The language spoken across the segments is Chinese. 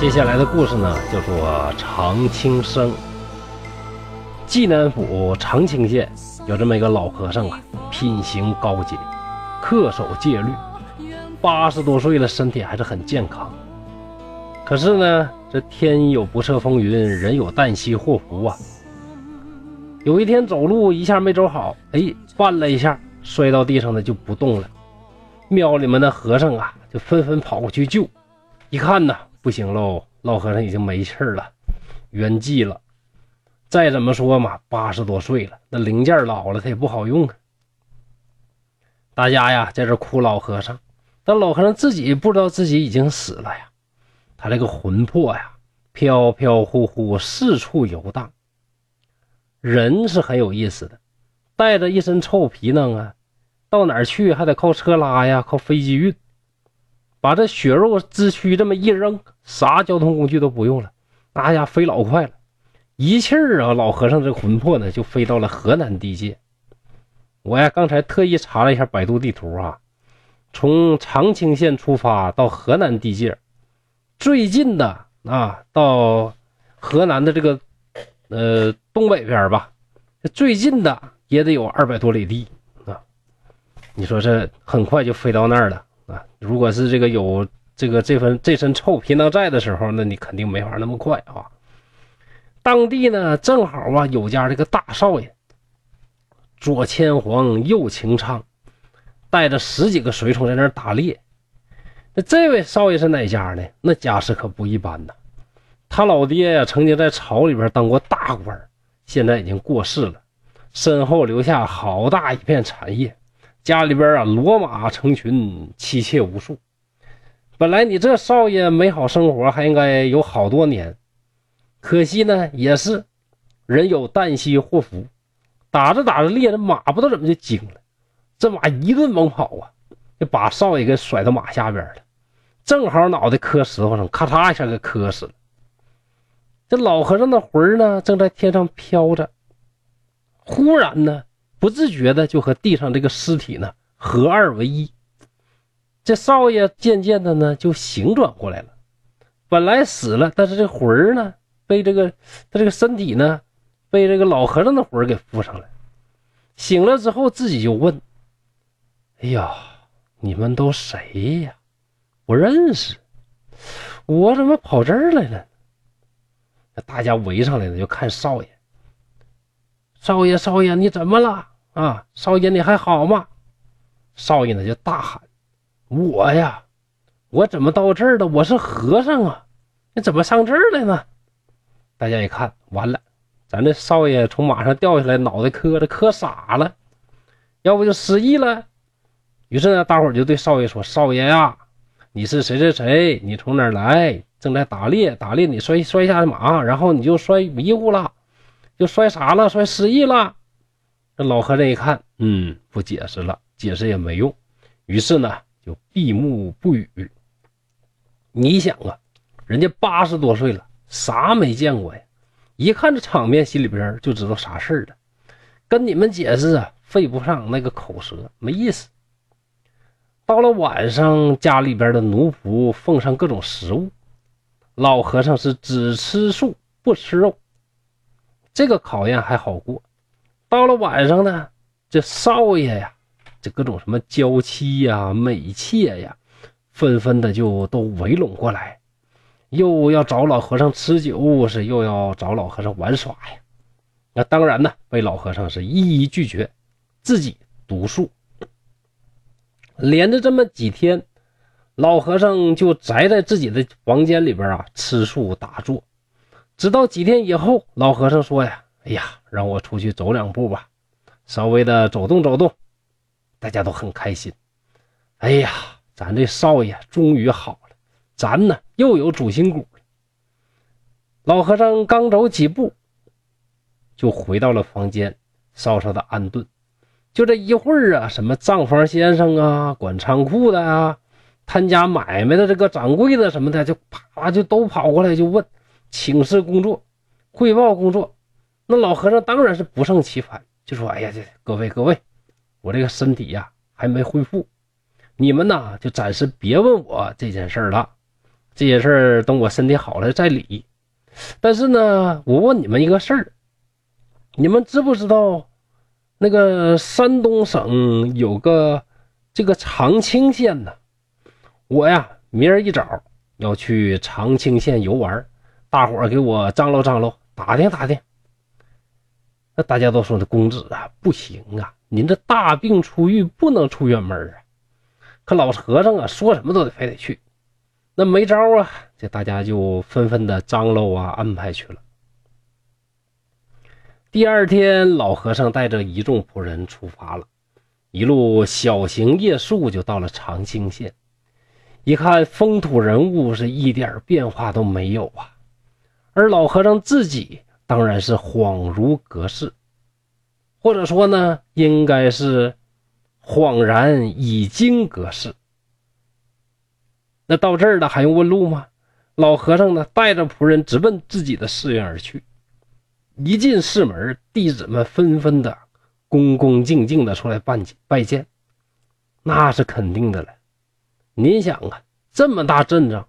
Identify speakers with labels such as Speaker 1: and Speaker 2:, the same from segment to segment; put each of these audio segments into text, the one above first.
Speaker 1: 接下来的故事呢，叫做常青生。济南府长清县有这么一个老和尚啊，品行高洁，恪守戒律，八十多岁了，身体还是很健康。可是呢，这天有不测风云，人有旦夕祸福啊。有一天走路一下没走好，哎，绊了一下，摔到地上呢就不动了。庙里面的和尚啊，就纷纷跑过去救，一看呢。不行喽，老和尚已经没气儿了，圆寂了。再怎么说嘛，八十多岁了，那零件老了，它也不好用啊。大家呀，在这哭老和尚，但老和尚自己不知道自己已经死了呀。他这个魂魄呀，飘飘忽忽四处游荡。人是很有意思的，带着一身臭皮囊啊，到哪儿去还得靠车拉呀，靠飞机运。把这血肉之躯这么一扔，啥交通工具都不用了，那家飞老快了，一气儿啊，老和尚这魂魄呢就飞到了河南地界。我呀刚才特意查了一下百度地图啊，从长清县出发到河南地界，最近的啊到河南的这个呃东北边吧，最近的也得有二百多里地啊。你说这很快就飞到那儿了。啊，如果是这个有这个这份这身臭皮囊在的时候，那你肯定没法那么快啊。当地呢，正好啊有家这个大少爷，左牵黄，右擎苍，带着十几个随从在那打猎。那这位少爷是哪家呢？那家世可不一般呐。他老爹呀，曾经在朝里边当过大官，现在已经过世了，身后留下好大一片产业。家里边啊，骡马成群，妻妾无数。本来你这少爷美好生活还应该有好多年，可惜呢，也是人有旦夕祸福。打着打着猎，人马不知道怎么就惊了，这马一顿猛跑啊，就把少爷给甩到马下边了，正好脑袋磕石头上，咔嚓一下给磕死了。这老和尚的魂呢，正在天上飘着，忽然呢。不自觉的就和地上这个尸体呢合二为一，这少爷渐渐的呢就醒转过来了。本来死了，但是这魂儿呢被这个他这个身体呢被这个老和尚的魂儿给附上了。醒了之后，自己就问：“哎呀，你们都谁呀？不认识，我怎么跑这儿来了？”大家围上来了，就看少爷。少爷，少爷，你怎么了啊？少爷，你还好吗？少爷呢就大喊：“我呀，我怎么到这儿了？我是和尚啊，你怎么上这儿来呢？”大家一看，完了，咱这少爷从马上掉下来，脑袋磕着磕傻了，要不就失忆了。于是呢，大伙就对少爷说：“少爷呀，你是谁谁谁？你从哪儿来？正在打猎，打猎你摔摔下马，然后你就摔迷糊了。”就摔傻了，摔失忆了。这老和尚一看，嗯，不解释了，解释也没用，于是呢，就闭目不语。你想啊，人家八十多岁了，啥没见过呀？一看这场面，心里边就知道啥事儿了。跟你们解释啊，费不上那个口舌，没意思。到了晚上，家里边的奴仆奉上各种食物，老和尚是只吃素不吃肉。这个考验还好过，到了晚上呢，这少爷呀，这各种什么娇妻呀、美妾呀，纷纷的就都围拢过来，又要找老和尚吃酒，是又要找老和尚玩耍呀。那当然呢，被老和尚是一一拒绝，自己独宿。连着这么几天，老和尚就宅在自己的房间里边啊，吃素打坐。直到几天以后，老和尚说呀：“哎呀，让我出去走两步吧，稍微的走动走动。”大家都很开心。哎呀，咱这少爷终于好了，咱呢又有主心骨了。老和尚刚走几步，就回到了房间，稍稍的安顿。就这一会儿啊，什么账房先生啊，管仓库的啊，摊家买卖的这个掌柜的什么的，就啪就都跑过来就问。请示工作，汇报工作，那老和尚当然是不胜其烦，就说：“哎呀，这各位各位，我这个身体呀还没恢复，你们呢就暂时别问我这件事了。这些事儿等我身体好了再理。但是呢，我问你们一个事儿，你们知不知道那个山东省有个这个长清县呢？我呀，明儿一早要去长清县游玩，大伙儿给我张罗张罗，打听打听。那大家都说：“那公子啊，不行啊，您这大病初愈，不能出远门啊。”可老和尚啊，说什么都得非得去，那没招啊，这大家就纷纷的张罗啊，安排去了。第二天，老和尚带着一众仆人出发了，一路小行夜宿，就到了长清县。一看风土人物，是一点变化都没有啊，而老和尚自己。当然是恍如隔世，或者说呢，应该是恍然已经隔世。那到这儿了，还用问路吗？老和尚呢，带着仆人直奔自己的寺院而去。一进寺门，弟子们纷纷的恭恭敬敬的出来拜拜见，那是肯定的了。您想啊，这么大阵仗，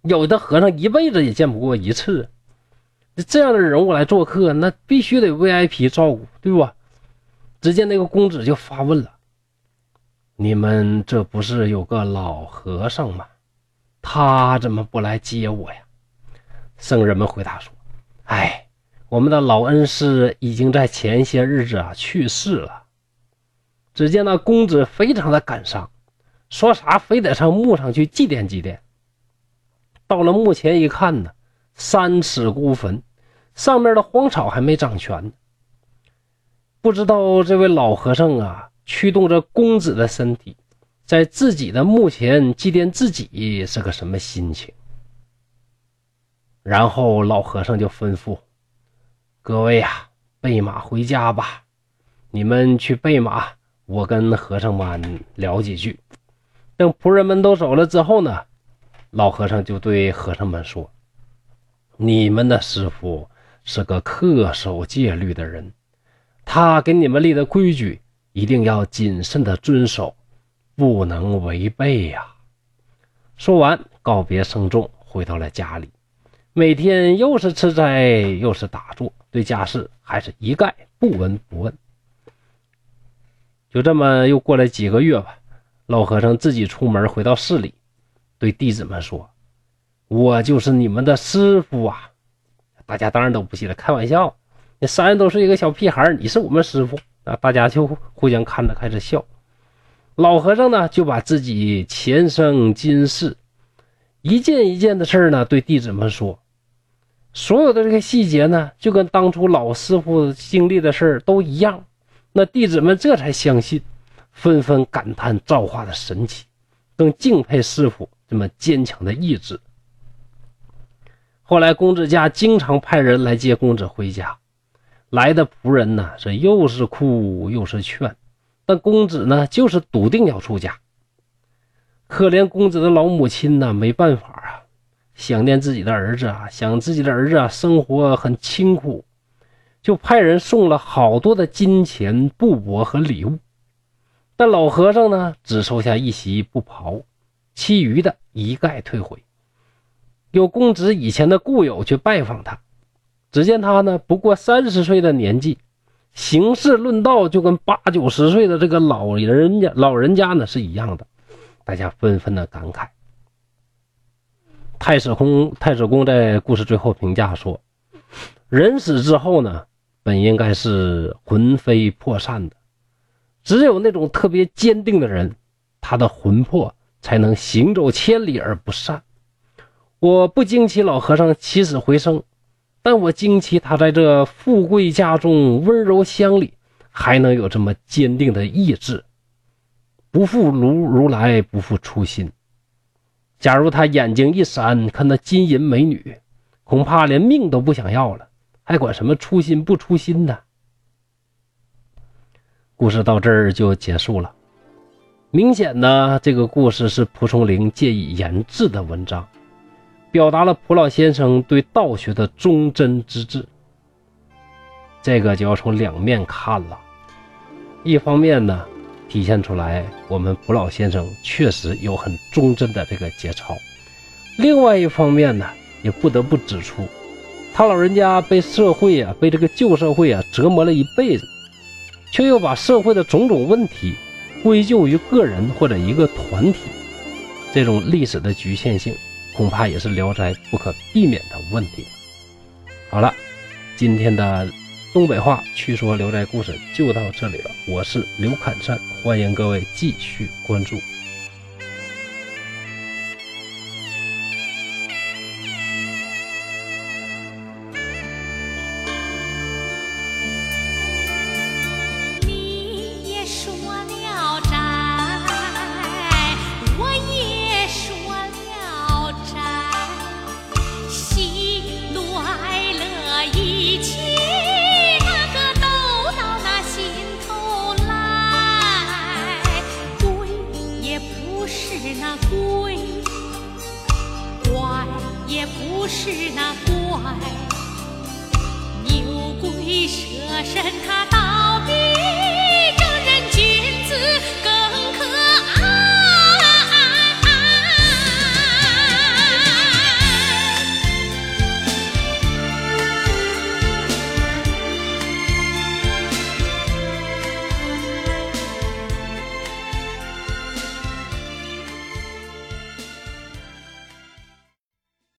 Speaker 1: 有的和尚一辈子也见不过一次。这样的人物来做客，那必须得 VIP 照顾，对吧？只见那个公子就发问了：“你们这不是有个老和尚吗？他怎么不来接我呀？”僧人们回答说：“哎，我们的老恩师已经在前些日子啊去世了。”只见那公子非常的感伤，说啥非得上墓上去祭奠祭奠。到了墓前一看呢。三尺孤坟，上面的荒草还没长全。不知道这位老和尚啊，驱动着公子的身体，在自己的墓前祭奠自己是个什么心情？然后老和尚就吩咐各位呀，备马回家吧。你们去备马，我跟和尚们聊几句。等仆人们都走了之后呢，老和尚就对和尚们说。你们的师傅是个恪守戒律的人，他给你们立的规矩一定要谨慎的遵守，不能违背呀。说完，告别僧众，回到了家里，每天又是吃斋又是打坐，对家事还是一概不闻不问。就这么又过了几个月吧，老和尚自己出门回到寺里，对弟子们说。我就是你们的师傅啊！大家当然都不信了，开玩笑，你三人都是一个小屁孩，你是我们师傅啊！大家就互相看着开始笑。老和尚呢，就把自己前生今世一件一件的事呢，对弟子们说，所有的这个细节呢，就跟当初老师傅经历的事都一样。那弟子们这才相信，纷纷感叹造化的神奇，更敬佩师傅这么坚强的意志。后来，公子家经常派人来接公子回家，来的仆人呢是又是哭又是劝，但公子呢就是笃定要出家。可怜公子的老母亲呢没办法啊，想念自己的儿子啊，想自己的儿子啊生活很清苦，就派人送了好多的金钱、布帛和礼物，但老和尚呢只收下一袭布袍，其余的一概退回。有公子以前的故友去拜访他，只见他呢不过三十岁的年纪，行事论道就跟八九十岁的这个老人家老人家呢是一样的，大家纷纷的感慨。太史公太史公在故事最后评价说：“人死之后呢，本应该是魂飞魄散的，只有那种特别坚定的人，他的魂魄才能行走千里而不散。”我不惊奇老和尚起死回生，但我惊奇他在这富贵家中、温柔乡里，还能有这么坚定的意志，不负如如来不负初心。假如他眼睛一闪看到金银美女，恐怕连命都不想要了，还管什么初心不初心呢？故事到这儿就结束了。明显呢，这个故事是蒲松龄借以言志的文章。表达了蒲老先生对道学的忠贞之志，这个就要从两面看了。一方面呢，体现出来我们蒲老先生确实有很忠贞的这个节操；另外一方面呢，也不得不指出，他老人家被社会啊，被这个旧社会啊折磨了一辈子，却又把社会的种种问题归咎于个人或者一个团体，这种历史的局限性，恐怕也是《聊斋》不可避免的问题。好了，今天的东北话趣说《聊斋》故事就到这里了。我是刘侃山，欢迎各位继续关注。
Speaker 2: 是那怪牛鬼蛇神，他到底。